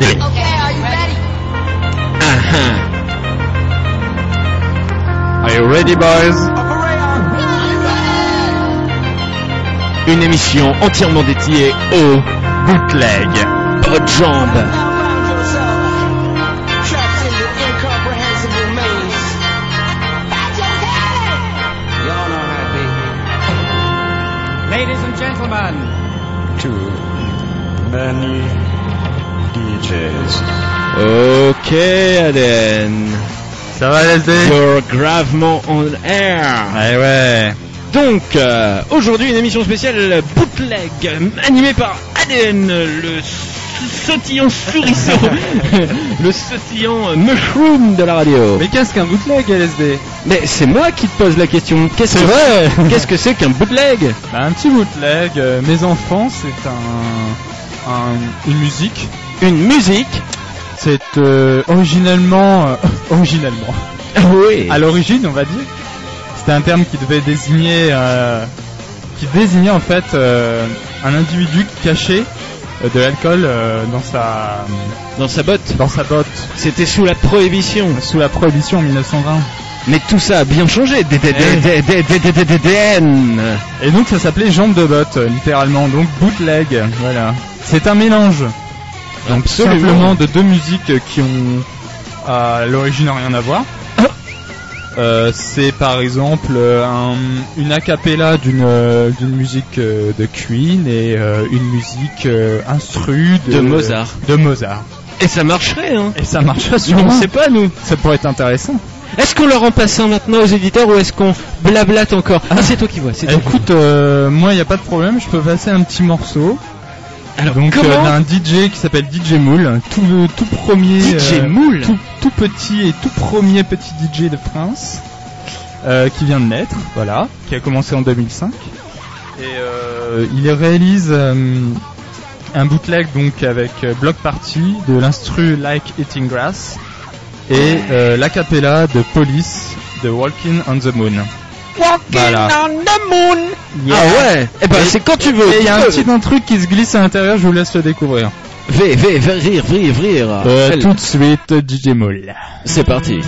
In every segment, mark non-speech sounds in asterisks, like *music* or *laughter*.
LSD. Okay, are you ready? Ah, ah. Are you ready, boys? Une émission entièrement dédiée au bootleg. Pas de jambes. Ladies and gentlemen, Too many Ok, ADN. Ça va, LSD? You're gravement on air. Ouais, ouais. Donc, euh, aujourd'hui, une émission spéciale bootleg, animée par ADN, le sautillant souriceau, *laughs* le sautillant mushroom de la radio. Mais qu'est-ce qu'un bootleg, LSD? Mais c'est moi qui te pose la question. Qu'est-ce C'est que vrai *laughs* Qu'est-ce que c'est qu'un bootleg? Bah, un petit bootleg, euh, mes enfants, c'est un, un- une musique une musique. C'est euh, originellement, euh, *laughs* originellement. Oui. À l'origine, on va dire. C'était un terme qui devait désigner, euh, qui désignait en fait euh, un individu qui cachait euh, de l'alcool euh, dans sa dans sa botte. Dans sa botte. C'était sous la prohibition. Sous la prohibition en 1920. Mais tout ça a bien changé. Et donc ça s'appelait jambe de botte, littéralement. Donc bootleg, voilà. C'est un mélange. Donc Absolument. simplement de deux musiques qui ont à l'origine rien à voir. *coughs* Euh, c'est par exemple euh, un, une a cappella d'une euh, d'une musique euh, de Queen et une musique instru de, De Mozart. De Mozart. Et ça marcherait, hein. Et ça marche On sûrement. sait pas, nous. Ça pourrait être intéressant. Est-ce qu'on leur rend pas ça maintenant aux éditeurs ou est-ce qu'on blablate encore? Ah, c'est toi qui vois, c'est toi. qui Écoute, moi il n'y a pas de problème, je peux passer un petit morceau. Alors Donc euh, comment d'un DJ qui s'appelle DJ Moule, tout le tout premier DJ euh, Moule tout, tout petit et tout premier petit DJ de France euh, qui vient de naître, voilà, qui a commencé en 2005 et euh, il réalise euh, un bootleg donc avec euh, Block Party de l'instru Like Eating Grass et euh, l'acapella de Police de Walking on the Moon. Voilà. Ah ouais Eh ben c'est quand tu veux. Et il y a un petit un truc qui se glisse à l'intérieur, je vous laisse le découvrir. V, V, V, rire, rire, rire. Euh, tout de suite, DJ Moule. C'est parti.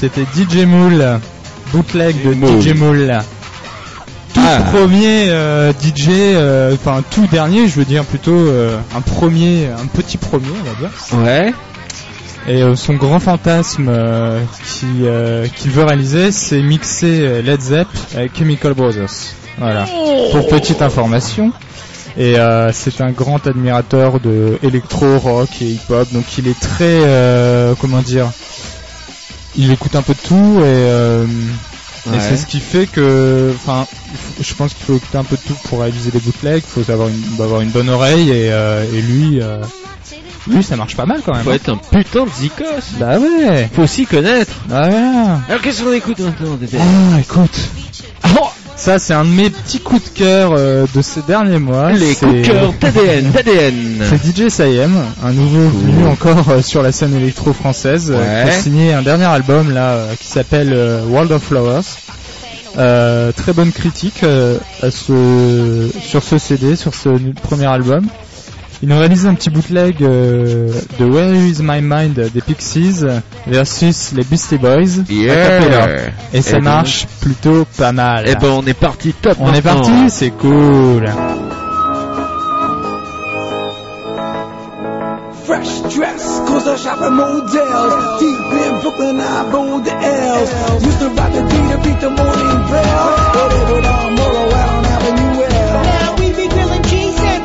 C'était DJ Mool, bootleg de. DJ Mool. Tout Ah. premier euh, DJ, euh, enfin tout dernier, je veux dire plutôt euh, un premier, un petit premier, on va dire. Ouais. Et son grand fantasme qui, qu'il veut réaliser, c'est mixer Led Zepp avec Chemical Brothers. Voilà. Pour petite information. Et euh, c'est un grand admirateur de électro, rock et hip-hop. Donc il est très, euh, comment dire, il écoute un peu de tout et, euh, et Ouais. c'est ce qui fait que, enfin, je pense qu'il faut écouter un peu de tout pour réaliser des bootlegs. Il faut avoir une, avoir une bonne oreille et, euh, et lui, euh, lui ça marche pas mal quand même. Faut être un putain de zikos. Bah ouais. Faut aussi connaître. Ah ouais. Alors qu'est-ce qu'on écoute maintenant, Ah, écoute. Ça, c'est un de mes petits coups de cœur euh, de ces derniers mois. Les C'est- coups de cœur d'ADN, d'ADN. *laughs* C'est DJ Sayem, un nouveau venu encore euh, sur la scène électro française, euh, qui a signé un dernier album là euh, qui s'appelle euh, World of Flowers. Euh, très bonne critique euh, à ce, sur ce CD, sur ce premier album. Il nous réalise un petit bootleg euh, de Where Is My Mind des Pixies versus les Beastie Boys cappella. Et ça Eh ben- marche plutôt pas mal. Eh ben on est parti top. On est maintenant. parti, c'est cool. Fresh dress, cause I shop at Models. Deep in Brooklyn, I bold the L's. Used to ride the D to beat the morning bell. Whatever down Moro out on Avenue L. Now we be grilling cheese and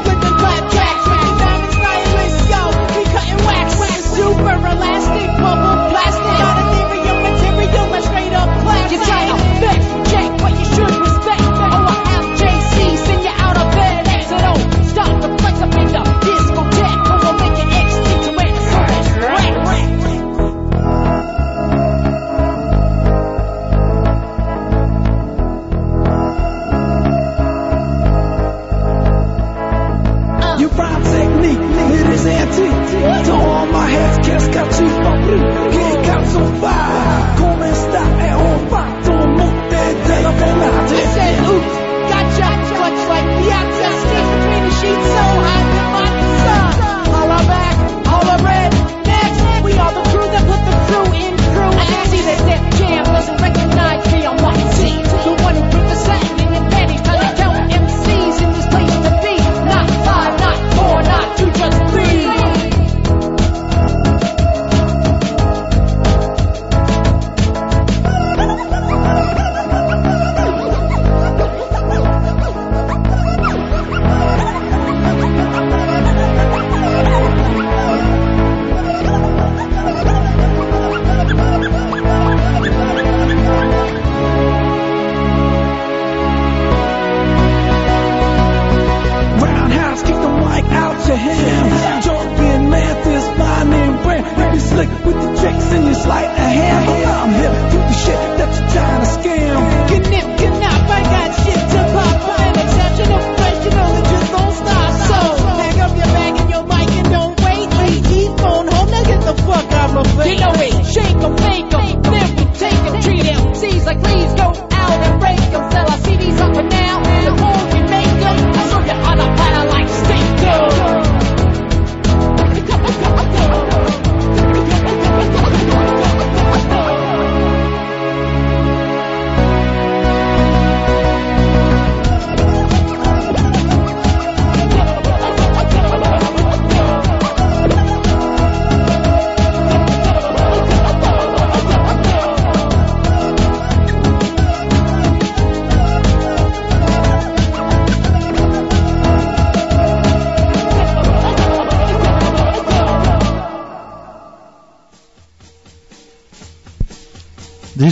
so far.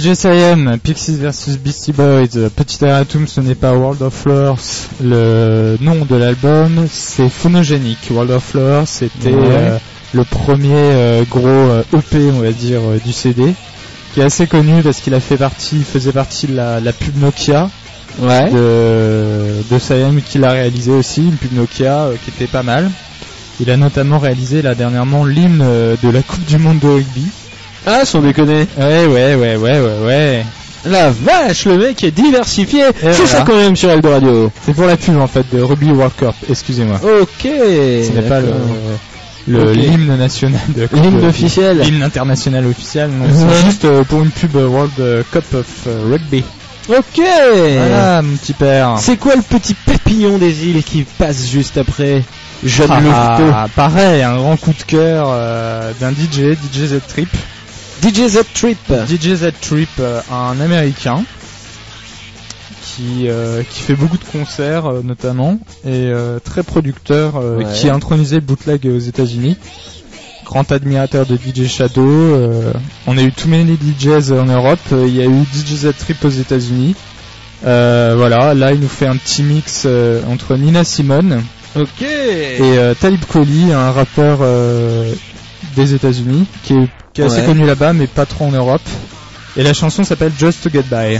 DJ Sayem, Pixies vs Beastie Boys, euh, petit erratum, ce n'est pas World of Flowers, le nom de l'album, c'est Phonogenic. World of Flowers, c'était Ouais. euh, le premier euh, gros euh, EP, on va dire, euh, du CD, qui est assez connu parce qu'il a fait partie, il faisait partie de la, la pub Nokia Ouais. de, de Sayem qui l'a réalisé aussi, une pub Nokia euh, qui était pas mal. Il a notamment réalisé là dernièrement l'hymne euh, de la Coupe du Monde de rugby. Ah, sans déconner. Ouais, ouais, ouais, ouais, ouais, ouais. La vache, le mec est diversifié. C'est voilà. ça quand même sur Eldorado. C'est pour la pub en fait de Rugby World Cup, excusez-moi. Ok. Ce n'est pas le. le l'hymne national de L'hymne officiel. L'hymne international officiel. Non, c'est juste euh, pour une pub euh, World euh, Cup of euh, Rugby. Ok. Voilà, mon petit père. C'est quoi le petit papillon des îles qui passe juste après Jeune Ah, pareil, un grand coup de cœur euh, d'un DJ, DJ Z Trip. DJ Z Trip. DJ Z Trip, euh, un américain qui, euh, qui fait beaucoup de concerts euh, notamment et euh, très producteur Ouais. qui a intronisé le bootleg aux États-Unis. Grand admirateur de DJ Shadow. on a eu Too Many DJs en Europe. Il y a eu DJ Z Trip aux États-Unis. Voilà, là il nous fait un petit mix entre Nina Simone et Talib Kweli, un rappeur des États-Unis qui est, qui est assez connu là-bas mais pas trop en Europe. Et la chanson s'appelle Just to Get By.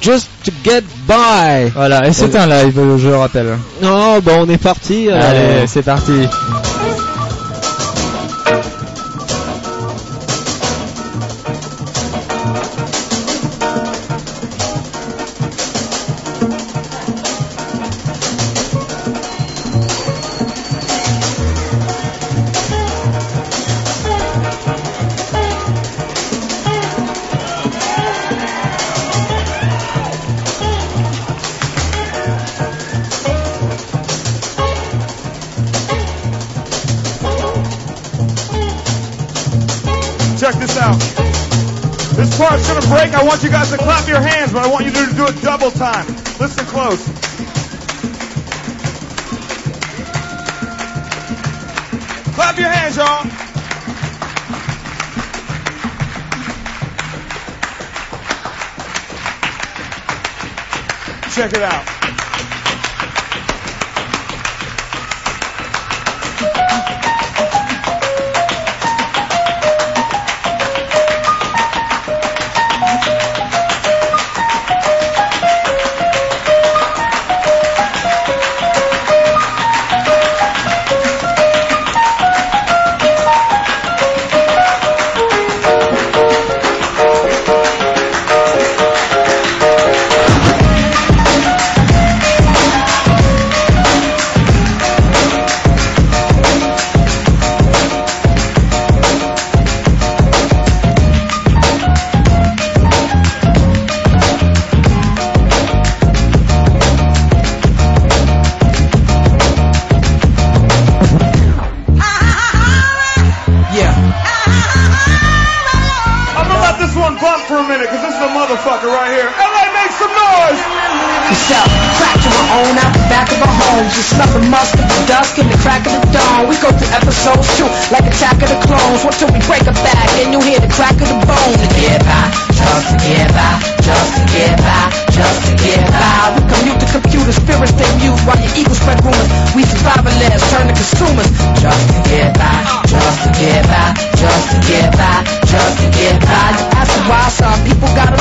Just to get by. Voilà, et c'est un live, je le rappelle. Oh, bah on est parti. alors. Allez, c'est parti. I want you guys to clap your hands, but I want you to do it double time. Listen close. Clap your hands, y'all. Check it out.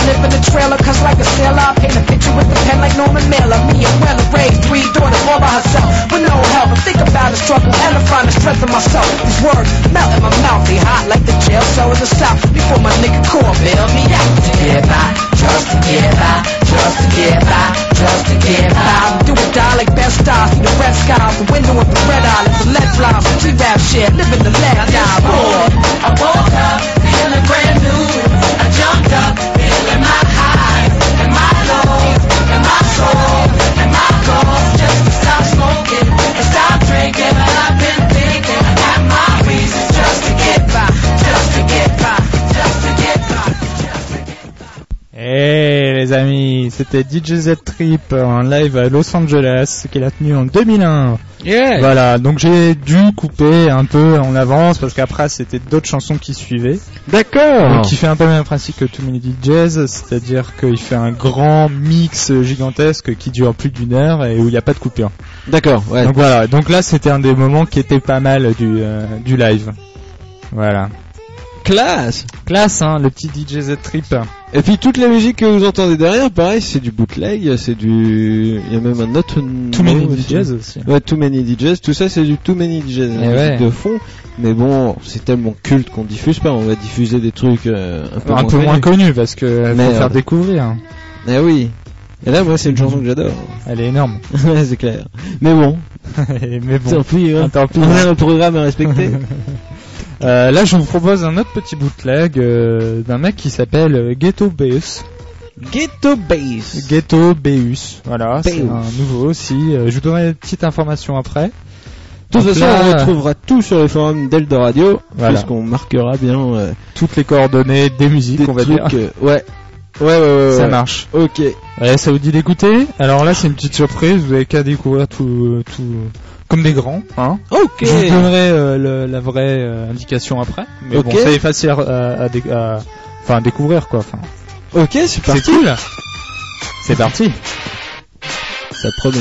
Live in the trailer, cause like a sailor, I paint a picture with the pen like Norman Mailer. Me and Wella raised three daughters all by herself with no help. I think about the struggle and I find the strength in myself. These words melt in my mouth, they hot like the jail cell in the south. Before my nigga core bail me out to get by, just to get by, just to get by, just to get by. Do or die like best stars, see the red skies, the window with the red eye, like the lead flies, some G-rap shit, living the last die. Boy, I woke up Hey les amis, c'était DJ Z Trip en live à Los Angeles qu'il a tenu en 2001. Yeah. Voilà, donc j'ai dû couper un peu en avance parce qu'après c'était d'autres chansons qui suivaient. D'accord. Donc il fait un peu le même principe que Too Many DJs, c'est-à-dire qu'il fait un grand mix gigantesque qui dure plus d'une heure et où il n'y a pas de coupure. D'accord. Ouais. Donc voilà, donc là c'était un des moments qui était pas mal du, euh, du live. Voilà. Classe. Classe hein, le petit DJ Z Trip. Et puis toute la musique que vous entendez derrière, pareil, c'est du bootleg, c'est du. Il y a même un autre. Too Many. DJs aussi. Ouais, Too Many DJs, tout ça c'est du Too Many DJs, la Eh ouais. de fond. Mais bon, c'est tellement culte qu'on diffuse pas, on va diffuser des trucs euh, un peu moins peu moins connus. connu parce que faut Merde. faire découvrir. Eh oui. Et là, moi, c'est une chanson que j'adore. Elle est énorme. *laughs* Ouais, c'est clair. Mais bon, *laughs* Mais bon. tant pis, hein. Tant pis. on a un programme à respecter. *laughs* Euh, là, je vous propose un autre petit bootleg euh, d'un mec qui s'appelle euh, Ghetto Beus. Ghetto Bass. Ghetto Beus. Voilà, c'est Beus. un nouveau aussi. Je vous donnerai une petite information après. De toute façon, on retrouvera tout sur les forums d'Eldoradio, Voilà. puisqu'on marquera bien euh, toutes les coordonnées des musiques, des on va trucs. dire. euh, ouais. Ouais, ouais, ouais, Ça ouais. marche. Ok. Ouais, ça vous dit d'écouter? Alors là, c'est une petite surprise. Vous avez qu'à découvrir tout, tout comme des grands. Hein Ok. Je vous donnerai euh, le- la vraie euh, indication après. Mais bon, ça est facile à, à, à à- découvrir quoi. Enfin, Ok, c'est c'est parti. cool. C'est parti. Ça promet.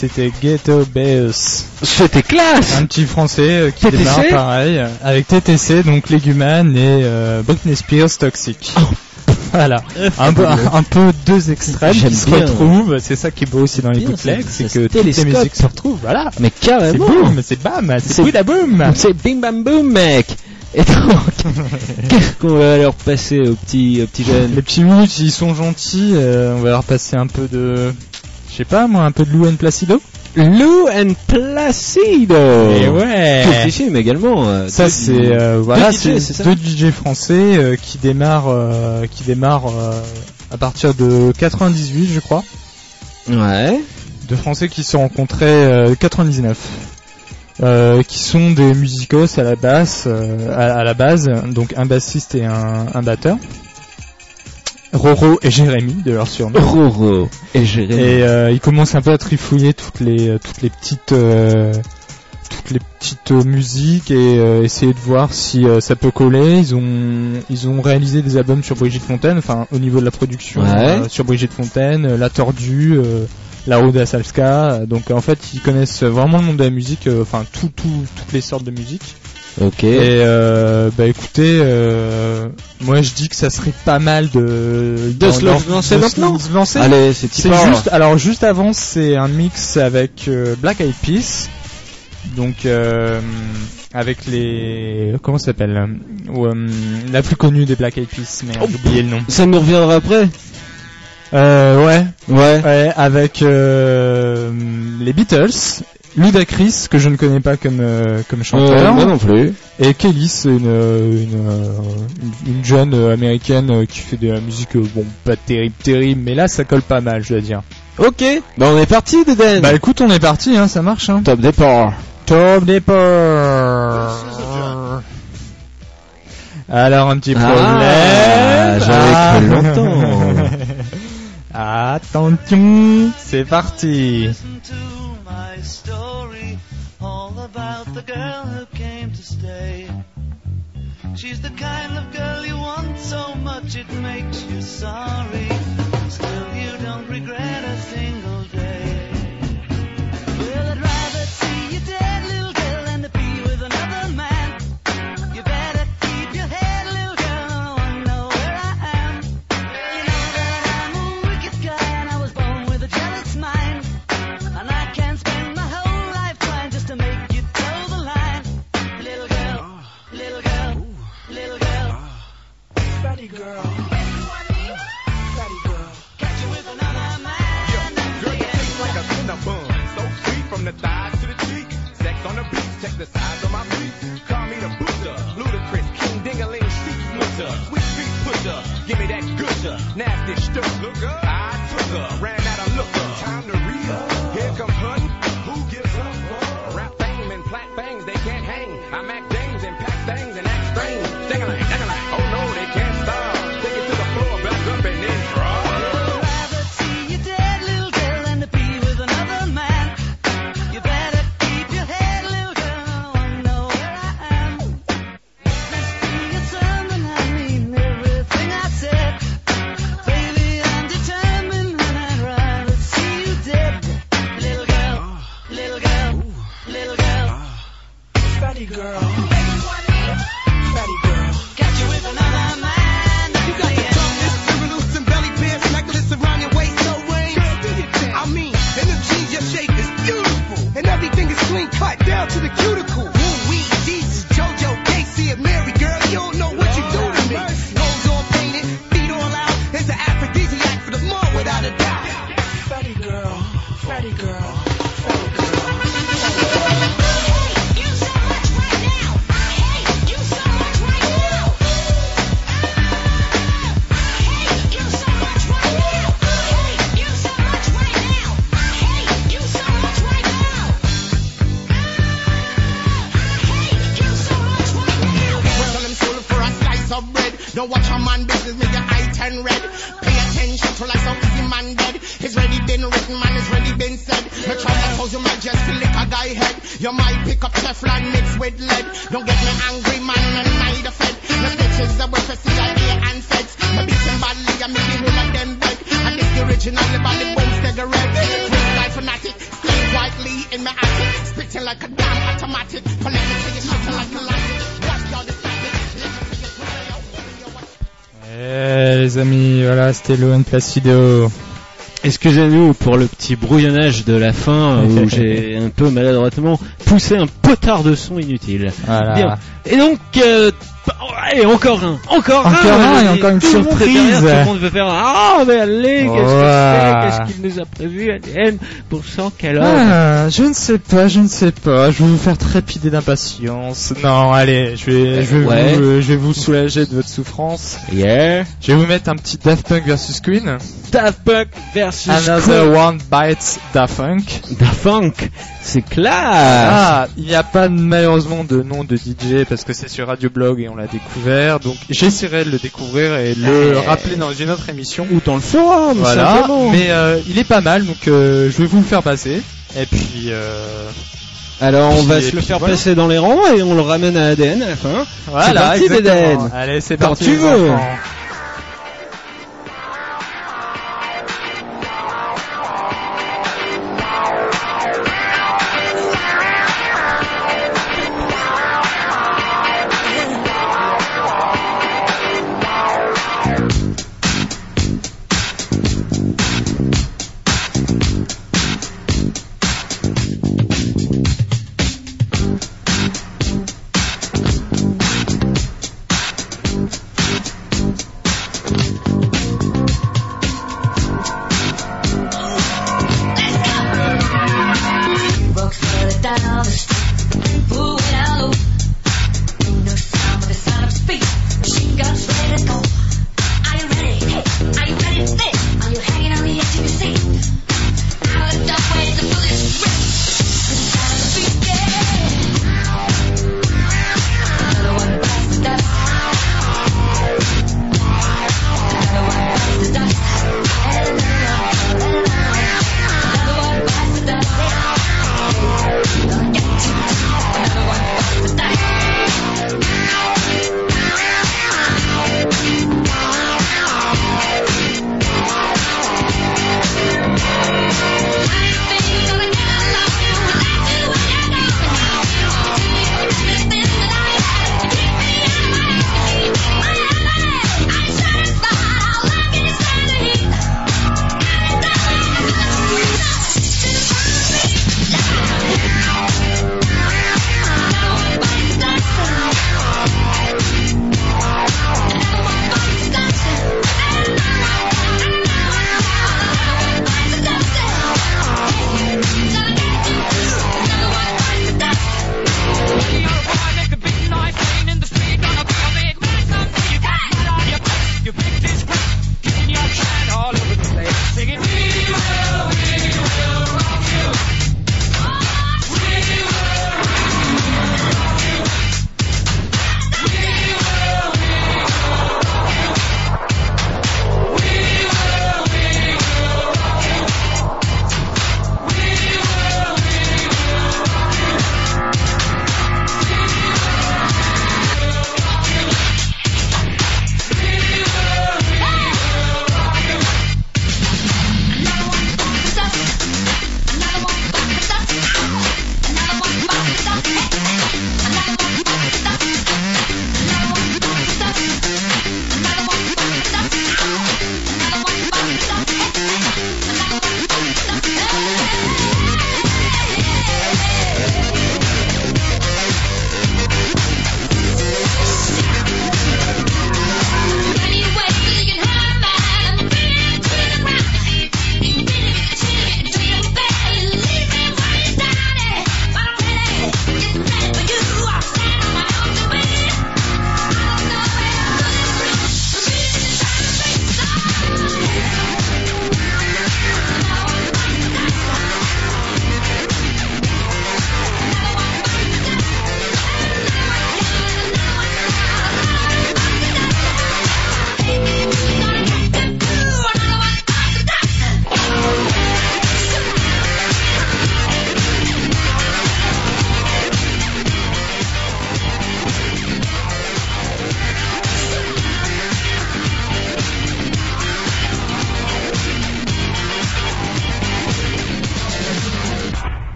C'était Ghetto Beus. C'était classe. Un petit français euh, qui TTC? démarre pareil, euh, avec TTC, donc Léguman et euh, Britney Spears Toxic. Voilà, un peu, un, un peu deux extrêmes qui se bien. retrouvent. C'est ça qui est beau aussi dans les bootlegs, c'est que toutes les musiques se retrouvent. Voilà, Mais c'est carrément. boum, c'est bam, C'est- c'est boum. C'est bing bam boom, mec. Et donc, *laughs* qu'est-ce qu'on va leur passer aux petits, aux petits jeunes? Les petits minutes, ils sont gentils. euh, on va leur passer un peu de, je sais pas moi, un peu de Lou and Placido. Lou and Placido. Et ouais. Cultissime également. euh, Ça c'est euh, voilà, c'est deux DJ français euh, qui démarrent euh, qui démarrent euh, à partir de 98 je crois. Ouais. Deux français qui se sont rencontrés euh, 99. Euh, qui sont des musicos à la basse, euh, à, à la base, donc un bassiste et un, un batteur. Roro et Jérémy de leur surnom. Roro et Jérémy. Et euh, ils commencent un peu à trifouiller toutes les euh, toutes les petites euh, toutes les petites musiques et euh, essayer de voir si ça peut coller. Ils ont ils ont réalisé des albums sur Brigitte Fontaine, enfin au niveau de la production Ouais. sur Brigitte Fontaine, La Tordue, La Route Salska. Donc en fait ils connaissent vraiment le monde de la musique, enfin tout tout toutes les sortes de musique. Ok. Et euh, bah écoutez, euh, moi je dis que ça serait pas mal de De se lancer de maintenant. se lancer. Allez, c'est juste, alors juste avant, c'est un mix avec euh, Black Eyed Peas, donc euh, avec les comment ça s'appelle euh, la plus connue des Black Eyed Peas, mais Oh. j'ai oublié le nom. Ça nous reviendra après. Euh, ouais, Ouais. ouais, avec euh, les Beatles, Ludacris que je ne connais pas comme euh, comme Euh, chanteur, moi non plus. et Kelly, c'est une, euh, une, euh, une, une jeune euh, américaine euh, qui fait de la musique, euh, bon, pas terrible, terrible, mais là ça colle pas mal, je dois dire. Ok. Bah on est parti, Deden. Bah écoute, on est parti, hein, ça marche. Hein. Top départ. Top départ. Alors un petit Ah, problème. j'avais cru longtemps. *laughs* Attention, c'est parti. Story, all about the girl who came to stay. She's the kind of girl you want so much it makes you sorry. To like some easy man dead. It's already been written, man, it's already been said. No try to cause you might just lick a guy head. You might pick up Teflon mixed with lead. Don't get me angry, man, and mind the fed. No are worth for CIA and feds. My beating badly, I make the whole of them beg. And this the original, the body boom, stagger red. Twist life fanatic, stay quietly in my attic. Spitting like a damn automatic. But let me tell you something like a light. Eh les amis, voilà, c'était Lohan Placido. Excusez-nous pour le petit brouillonnage de la fin où *laughs* j'ai un peu maladroitement poussé un potard de son inutile. Voilà. Bien. Et donc, euh, allez, encore un, encore, Encore un, et et encore une surprise. derrière, Tout le monde veut faire Ah, mais allez, qu'est-ce Qu'est-ce qu'il nous a prévu, ADN, pour 100 quelle heure? Ah, je ne sais pas, je ne sais pas. Je vais vous faire trépider d'impatience. Non, allez, je vais, je vais, Ouais. vous, je vais vous soulager de votre souffrance. Yeah. Je vais vous mettre un petit Daft Punk versus Queen. Daft Punk versus Another Queen. One Bites Daft Punk. Daft Funk, c'est classe. Ah, il n'y a pas malheureusement de nom de DJ parce que c'est sur Radio Blog et on l'a découvert, donc j'essaierai de le découvrir et le rappeler dans une autre émission. Ou dans le forum, Voilà, simplement. mais euh, il est pas mal, donc euh, je vais vous le faire passer. Et puis, euh, Alors on Puis- va se le faire voilà. passer dans les rangs et on le ramène à ADN à la fin. voilà, parti, exactement. Dédène. Allez, c'est Quand parti. tu les veux. enfants. Ah,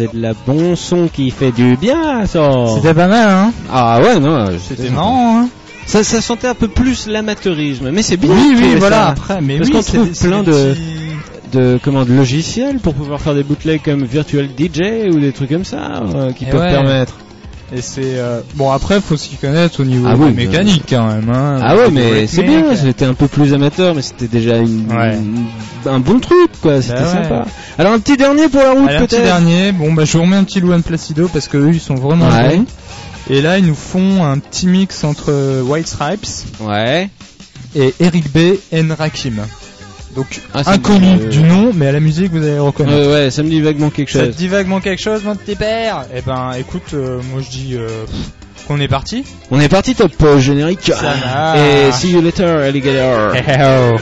c'est de la bon son qui fait du bien, ça. C'était pas mal, hein Ah ouais, non, C'était marrant, hein Ça, ça sentait un peu plus l'amateurisme, mais c'est bien. Oui, oui, voilà, après, mais Parce oui, qu'on trouve plein de, de logiciels pour pouvoir faire des bootlegs comme Virtual DJ ou des trucs comme ça, euh, qui Et peuvent ouais. permettre. Et c'est euh, bon après faut s'y connaître au niveau Ah oui, mécaniques quand même. Hein, Ah ouais, mais c'est bien, c'était un peu plus amateur, mais c'était déjà une, Ouais. un bon truc, quoi, c'était Bah ouais. sympa. Alors un petit dernier pour la route, Allez, un petit peut-être dernier, bon bah je vous remets un petit Luan Placido parce que eux ils sont vraiment Ouais. bons. Et là ils nous font un petit mix entre White Stripes Ouais. et Eric B et Rakim. Donc Ah, inconnu dit, euh, du nom, mais à la musique vous allez reconnaître. Ouais, ouais, ça me dit vaguement quelque Ça te chose. dit vaguement quelque chose, mon petit père? Eh ben, écoute, euh, moi je dis euh, qu'on est parti. On est parti top euh, générique. Ça. Et see you later, alligator. Eh, oh.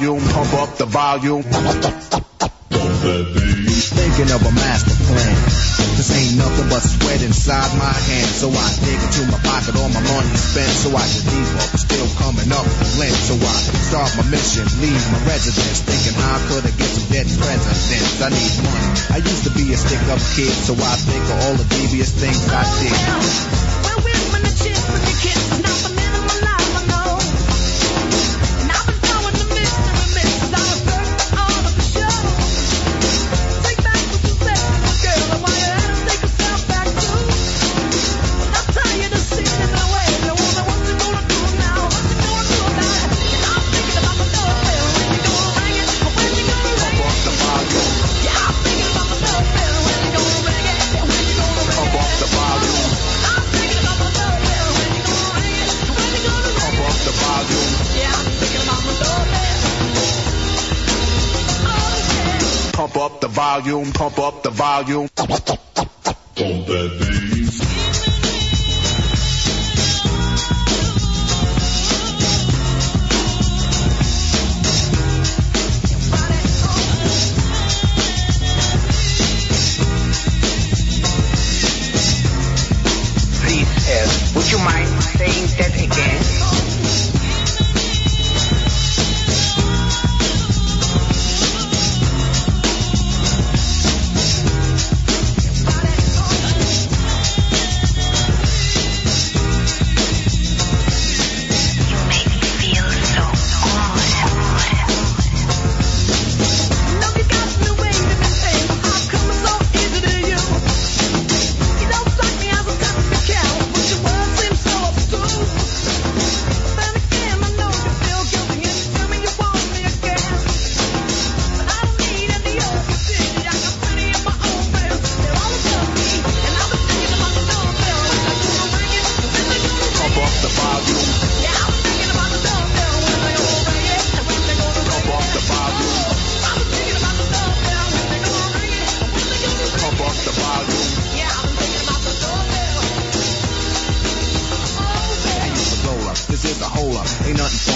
Volume, pump up the volume. Thinking of a master plan. This ain't nothing but sweat inside my hands. So I dig into my pocket, all my money spent. So I just leave up, still coming up with lint. So I start my mission, leave my residence. Thinking how could I get some dead presidents? I need money. I used to be a stick up kid, so I think of all the devious things I did. Well, we're when volume, pump up the volume. Please,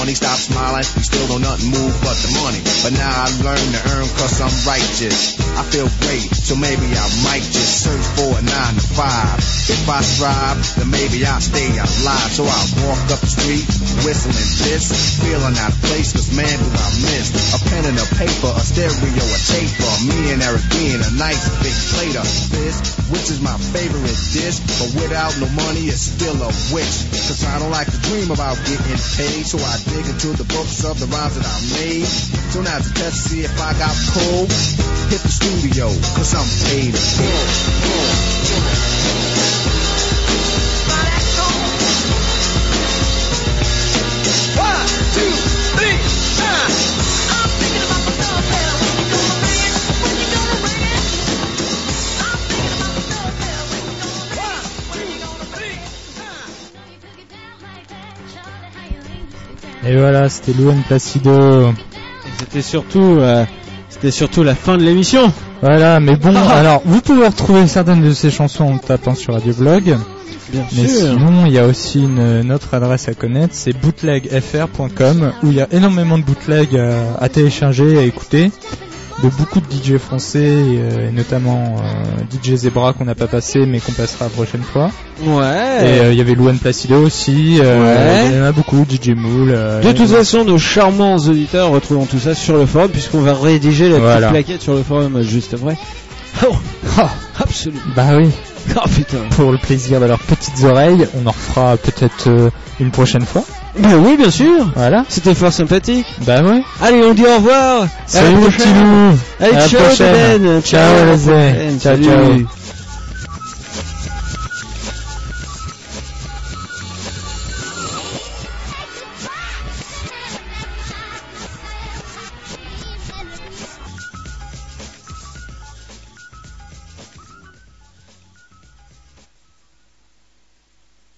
Funny, stop smiling. We still don't nothing move but the money. But now I learn to earn cause I'm righteous. I feel great, so maybe I might just search for a nine to five. If I strive, then maybe I'll stay alive. So I walk up the street, whistling this, feeling out of place, cause man do I miss a pen and a paper, a stereo, a taper. Me and Eric being a nice big plate of this, which is my favorite dish. But without no money, it's still a wish. Cause I don't like to dream about getting paid, so I dig into the books of the rhymes that I made. So now to test to see if I got pulled, hit the studio, cause I'm paid in full. Et voilà, c'était Luan Placido. C'était surtout, euh, c'était surtout la fin de l'émission. Voilà, mais bon, alors vous pouvez retrouver certaines de ces chansons en tapant sur Radioblog. Bien Mais sûr. sinon, il y a aussi une, une autre adresse à connaître, c'est bootlegfr.com, où il y a énormément de bootlegs à, à télécharger et à écouter, de beaucoup de DJ français, et, euh, et notamment euh, DJ Zebra qu'on n'a pas passé, mais qu'on passera la prochaine fois. Ouais. Et euh, il y avait Luan Placido aussi, euh, Ouais. il y en a beaucoup, DJ Mool. euh, De toute façon, nos charmants auditeurs retrouveront tout ça sur le forum puisqu'on va rédiger la Voilà. petite plaquette sur le forum juste après. Oh, Ah, absolument. bah oui. Oh putain. Pour le plaisir de leurs petites oreilles, on en refera peut-être euh, une prochaine fois. Ben oui, bien sûr. Voilà. C'était fort sympathique. Bah ouais. Allez, on dit au revoir. À la Salut les petits prochaine. loups. Allez, À la ciao, prochaine. Ben. Ciao, à la les. Ciao, ciao.